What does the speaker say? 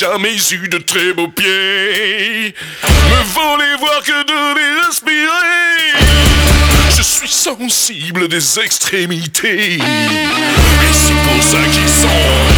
jamais eu de très beaux pieds. Me voler voir que de les respirer. Je suis sensible des extrémités. Et c'est pour ça qu'ils sont.